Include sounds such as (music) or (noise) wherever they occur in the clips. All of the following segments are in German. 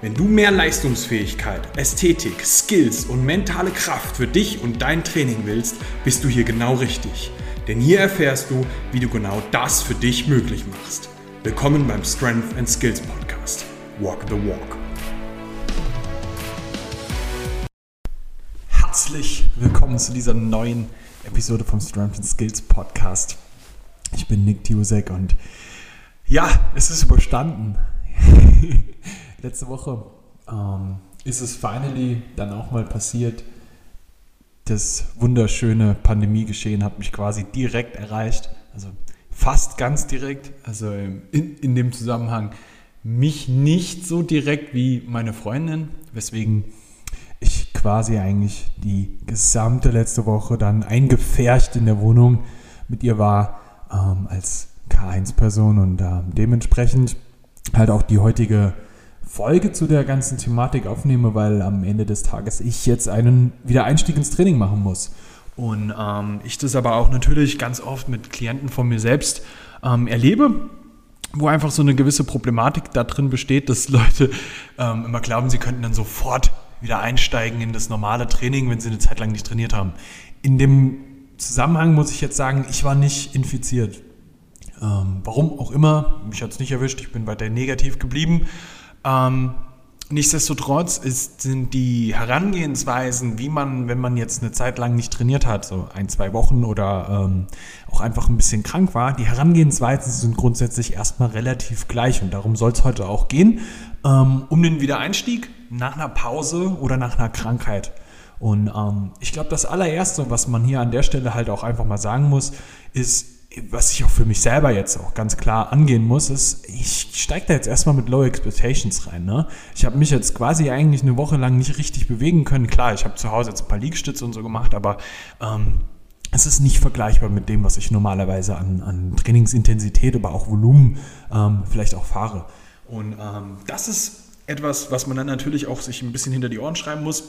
Wenn du mehr Leistungsfähigkeit, Ästhetik, Skills und mentale Kraft für dich und dein Training willst, bist du hier genau richtig. Denn hier erfährst du, wie du genau das für dich möglich machst. Willkommen beim Strength and Skills Podcast. Walk the Walk. Herzlich willkommen zu dieser neuen Episode vom Strength and Skills Podcast. Ich bin Nick Tiusek und ja, es ist überstanden. (laughs) letzte Woche ähm, ist es finally dann auch mal passiert. Das wunderschöne Pandemiegeschehen hat mich quasi direkt erreicht. Also fast ganz direkt. Also in, in dem Zusammenhang mich nicht so direkt wie meine Freundin, weswegen ich quasi eigentlich die gesamte letzte Woche dann eingefärcht in der Wohnung mit ihr war ähm, als K1-Person und äh, dementsprechend halt auch die heutige Folge zu der ganzen Thematik aufnehme, weil am Ende des Tages ich jetzt einen Wiedereinstieg ins Training machen muss. Und ähm, ich das aber auch natürlich ganz oft mit Klienten von mir selbst ähm, erlebe, wo einfach so eine gewisse Problematik da drin besteht, dass (laughs) Leute ähm, immer glauben, sie könnten dann sofort wieder einsteigen in das normale Training, wenn sie eine Zeit lang nicht trainiert haben. In dem Zusammenhang muss ich jetzt sagen, ich war nicht infiziert. Ähm, warum auch immer, mich hat es nicht erwischt, ich bin weiter negativ geblieben. Ähm, nichtsdestotrotz ist, sind die Herangehensweisen, wie man, wenn man jetzt eine Zeit lang nicht trainiert hat, so ein, zwei Wochen oder ähm, auch einfach ein bisschen krank war, die Herangehensweisen sind grundsätzlich erstmal relativ gleich und darum soll es heute auch gehen, ähm, um den Wiedereinstieg nach einer Pause oder nach einer Krankheit. Und ähm, ich glaube, das allererste, was man hier an der Stelle halt auch einfach mal sagen muss, ist, was ich auch für mich selber jetzt auch ganz klar angehen muss, ist, ich steige da jetzt erstmal mit Low Expectations rein. Ne? Ich habe mich jetzt quasi eigentlich eine Woche lang nicht richtig bewegen können. Klar, ich habe zu Hause jetzt ein paar Liegestütze und so gemacht, aber ähm, es ist nicht vergleichbar mit dem, was ich normalerweise an, an Trainingsintensität, aber auch Volumen ähm, vielleicht auch fahre. Und ähm, das ist etwas, was man dann natürlich auch sich ein bisschen hinter die Ohren schreiben muss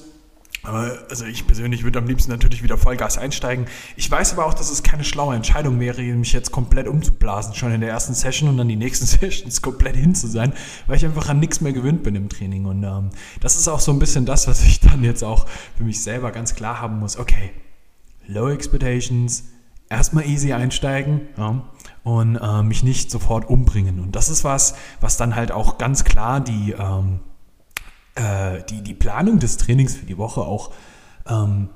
also ich persönlich würde am liebsten natürlich wieder Vollgas einsteigen. Ich weiß aber auch, dass es keine schlaue Entscheidung wäre, mich jetzt komplett umzublasen, schon in der ersten Session und dann die nächsten (laughs) Sessions komplett hin zu sein, weil ich einfach an nichts mehr gewöhnt bin im Training. Und ähm, das ist auch so ein bisschen das, was ich dann jetzt auch für mich selber ganz klar haben muss. Okay, Low Expectations, erstmal easy einsteigen ja, und äh, mich nicht sofort umbringen. Und das ist was, was dann halt auch ganz klar die... Ähm, äh, die, die Planung des Trainings für die Woche auch ähm,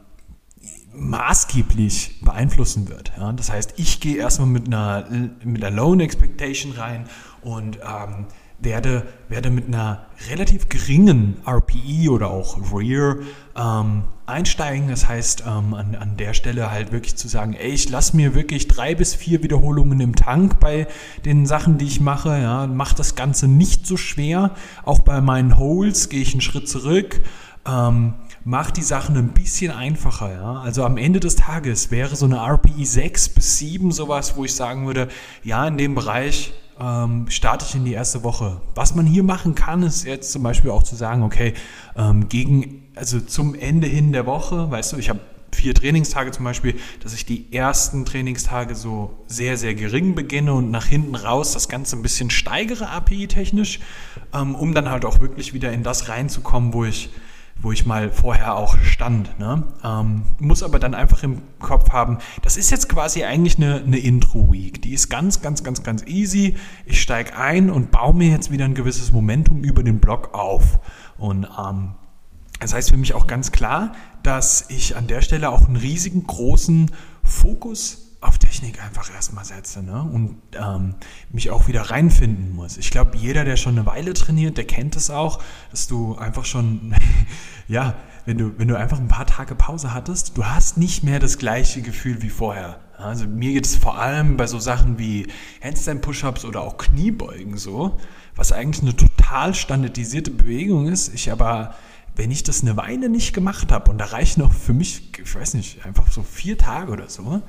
maßgeblich beeinflussen wird. Ja? Das heißt, ich gehe erstmal mit einer, mit einer Loan Expectation rein und ähm, werde, werde mit einer relativ geringen RPE oder auch Rear ähm, einsteigen. Das heißt, ähm, an, an der Stelle halt wirklich zu sagen, ey, ich lasse mir wirklich drei bis vier Wiederholungen im Tank bei den Sachen, die ich mache. Ja, mach das Ganze nicht so schwer. Auch bei meinen Holes gehe ich einen Schritt zurück. Ähm, mach die Sachen ein bisschen einfacher. Ja? Also am Ende des Tages wäre so eine RPE 6 bis 7 sowas, wo ich sagen würde, ja, in dem Bereich ähm, starte ich in die erste Woche. Was man hier machen kann, ist jetzt zum Beispiel auch zu sagen, okay, ähm, gegen, also zum Ende hin der Woche, weißt du, ich habe vier Trainingstage zum Beispiel, dass ich die ersten Trainingstage so sehr, sehr gering beginne und nach hinten raus das Ganze ein bisschen steigere API-technisch, ähm, um dann halt auch wirklich wieder in das reinzukommen, wo ich wo ich mal vorher auch stand. Ne? Ähm, muss aber dann einfach im Kopf haben, das ist jetzt quasi eigentlich eine, eine Intro-Week. Die ist ganz, ganz, ganz, ganz easy. Ich steige ein und baue mir jetzt wieder ein gewisses Momentum über den Block auf. Und ähm, das heißt für mich auch ganz klar, dass ich an der Stelle auch einen riesigen, großen Fokus auf Technik einfach erstmal setze ne? und ähm, mich auch wieder reinfinden muss. Ich glaube, jeder, der schon eine Weile trainiert, der kennt es auch, dass du einfach schon, (laughs) ja, wenn du, wenn du einfach ein paar Tage Pause hattest, du hast nicht mehr das gleiche Gefühl wie vorher. Also mir geht es vor allem bei so Sachen wie Handstand-Push-Ups oder auch Kniebeugen so, was eigentlich eine total standardisierte Bewegung ist. Ich aber, wenn ich das eine Weile nicht gemacht habe und da reichen noch für mich, ich weiß nicht, einfach so vier Tage oder so,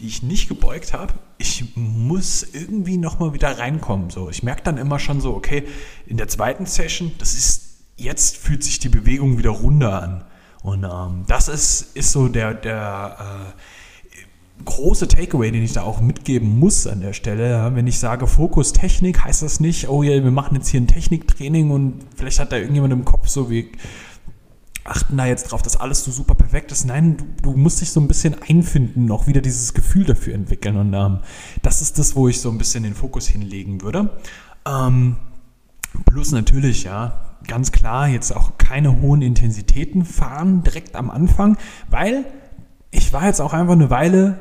die ich nicht gebeugt habe, ich muss irgendwie nochmal wieder reinkommen. So, ich merke dann immer schon so, okay, in der zweiten Session, das ist, jetzt fühlt sich die Bewegung wieder runder an. Und ähm, das ist, ist so der, der äh, große Takeaway, den ich da auch mitgeben muss an der Stelle. Wenn ich sage Fokus Technik, heißt das nicht, oh ja, wir machen jetzt hier ein Techniktraining und vielleicht hat da irgendjemand im Kopf so wie achten da jetzt drauf, dass alles so super perfekt ist. Nein, du, du musst dich so ein bisschen einfinden, auch wieder dieses Gefühl dafür entwickeln. Und ähm, das ist das, wo ich so ein bisschen den Fokus hinlegen würde. Ähm, plus natürlich, ja, ganz klar, jetzt auch keine hohen Intensitäten fahren direkt am Anfang, weil ich war jetzt auch einfach eine Weile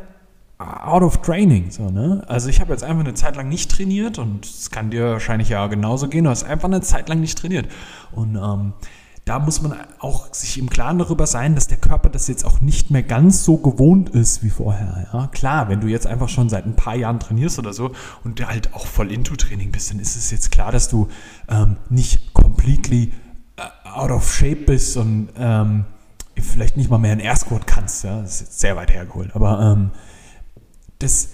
out of training. So, ne? Also ich habe jetzt einfach eine Zeit lang nicht trainiert und es kann dir wahrscheinlich ja genauso gehen. Du hast einfach eine Zeit lang nicht trainiert. Und ähm, da muss man auch sich im Klaren darüber sein, dass der Körper das jetzt auch nicht mehr ganz so gewohnt ist wie vorher. Ja? Klar, wenn du jetzt einfach schon seit ein paar Jahren trainierst oder so und halt auch voll into Training bist, dann ist es jetzt klar, dass du ähm, nicht completely äh, out of shape bist und ähm, vielleicht nicht mal mehr einen Air Squat kannst. Ja? Das ist jetzt sehr weit hergeholt. Aber ähm, das,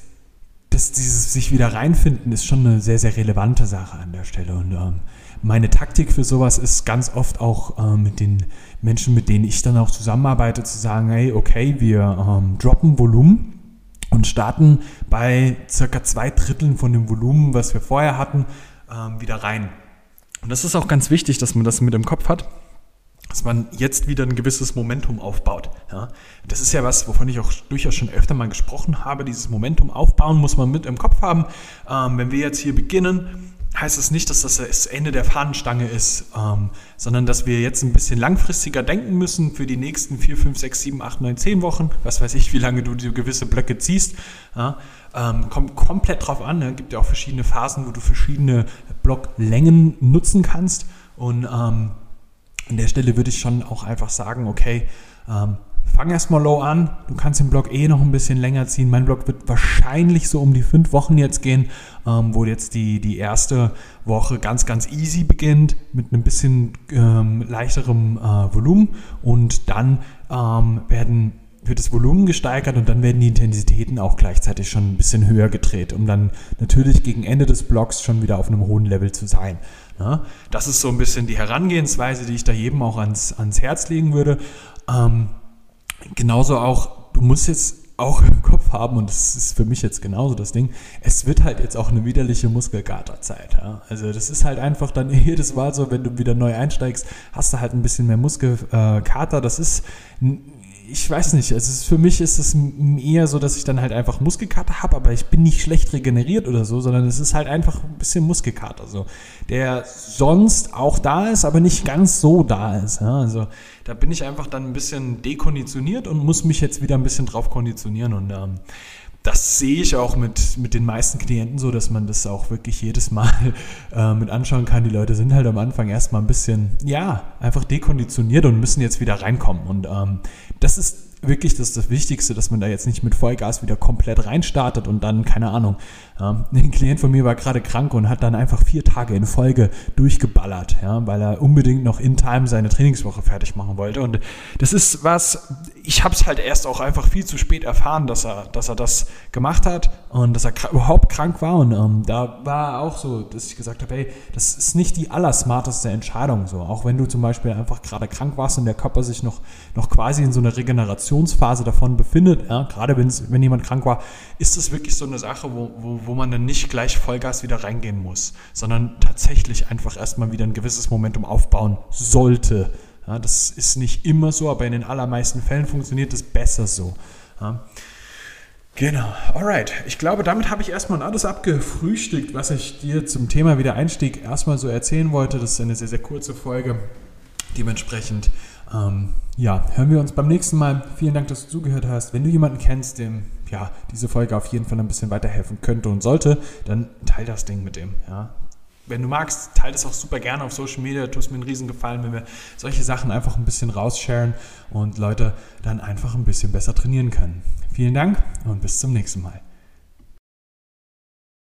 das, dieses sich wieder reinfinden ist schon eine sehr, sehr relevante Sache an der Stelle. Und ähm, meine Taktik für sowas ist ganz oft auch äh, mit den Menschen, mit denen ich dann auch zusammenarbeite, zu sagen, hey, okay, wir ähm, droppen Volumen und starten bei circa zwei Dritteln von dem Volumen, was wir vorher hatten, ähm, wieder rein. Und das ist auch ganz wichtig, dass man das mit im Kopf hat, dass man jetzt wieder ein gewisses Momentum aufbaut. Ja? Das ist ja was, wovon ich auch durchaus schon öfter mal gesprochen habe. Dieses Momentum aufbauen muss man mit im Kopf haben. Ähm, wenn wir jetzt hier beginnen, heißt es nicht, dass das das Ende der Fahnenstange ist, ähm, sondern dass wir jetzt ein bisschen langfristiger denken müssen für die nächsten 4, 5, 6, 7, 8, 9, 10 Wochen. Was weiß ich, wie lange du diese gewisse Blöcke ziehst. Ja, ähm, kommt komplett drauf an. Es ne? gibt ja auch verschiedene Phasen, wo du verschiedene Blocklängen nutzen kannst. Und ähm, an der Stelle würde ich schon auch einfach sagen, okay, ähm, fang erstmal low an. Du kannst den Block eh noch ein bisschen länger ziehen. Mein Block wird wahrscheinlich so um die fünf Wochen jetzt gehen, ähm, wo jetzt die, die erste Woche ganz, ganz easy beginnt mit einem bisschen ähm, leichterem äh, Volumen und dann ähm, werden wird das Volumen gesteigert und dann werden die Intensitäten auch gleichzeitig schon ein bisschen höher gedreht, um dann natürlich gegen Ende des Blocks schon wieder auf einem hohen Level zu sein. Ja, das ist so ein bisschen die Herangehensweise, die ich da jedem auch ans, ans Herz legen würde. Ähm, genauso auch, du musst jetzt auch im Kopf haben, und das ist für mich jetzt genauso das Ding, es wird halt jetzt auch eine widerliche Muskelkaterzeit. Ja? Also das ist halt einfach dann (laughs) jedes Mal so, wenn du wieder neu einsteigst, hast du halt ein bisschen mehr Muskelkater. Das ist ich weiß nicht, also ist, für mich ist es eher so, dass ich dann halt einfach Muskelkater habe, aber ich bin nicht schlecht regeneriert oder so, sondern es ist halt einfach ein bisschen Muskelkater, so, der sonst auch da ist, aber nicht ganz so da ist. Ja? Also da bin ich einfach dann ein bisschen dekonditioniert und muss mich jetzt wieder ein bisschen drauf konditionieren und ähm, das sehe ich auch mit, mit den meisten Klienten so, dass man das auch wirklich jedes Mal (laughs) äh, mit anschauen kann. Die Leute sind halt am Anfang erstmal ein bisschen, ja, einfach dekonditioniert und müssen jetzt wieder reinkommen. Und ähm, das ist wirklich das, das Wichtigste, dass man da jetzt nicht mit Vollgas wieder komplett reinstartet und dann, keine Ahnung, ja, ein Klient von mir war gerade krank und hat dann einfach vier Tage in Folge durchgeballert, ja, weil er unbedingt noch in Time seine Trainingswoche fertig machen wollte. Und das ist was, ich habe es halt erst auch einfach viel zu spät erfahren, dass er, dass er das gemacht hat und dass er überhaupt krank war. Und ähm, da war auch so, dass ich gesagt habe, hey, das ist nicht die allersmarteste Entscheidung. So, auch wenn du zum Beispiel einfach gerade krank warst und der Körper sich noch, noch quasi in so einer Regenerationsphase davon befindet, ja, gerade wenn jemand krank war, ist das wirklich so eine Sache, wo, wo, wo man dann nicht gleich Vollgas wieder reingehen muss, sondern tatsächlich einfach erstmal wieder ein gewisses Momentum aufbauen sollte. Ja, das ist nicht immer so, aber in den allermeisten Fällen funktioniert es besser so. Ja. Genau, alright. Ich glaube, damit habe ich erstmal alles abgefrühstückt, was ich dir zum Thema Wiedereinstieg erstmal so erzählen wollte. Das ist eine sehr, sehr kurze Folge. Dementsprechend, ähm, ja, hören wir uns beim nächsten Mal. Vielen Dank, dass du zugehört hast. Wenn du jemanden kennst, dem ja, diese Folge auf jeden Fall ein bisschen weiterhelfen könnte und sollte, dann teil das Ding mit dem. Ja. Wenn du magst, teile das auch super gerne auf Social Media. Tust mir einen riesen Gefallen, wenn wir solche Sachen einfach ein bisschen rausharen und Leute dann einfach ein bisschen besser trainieren können. Vielen Dank und bis zum nächsten Mal.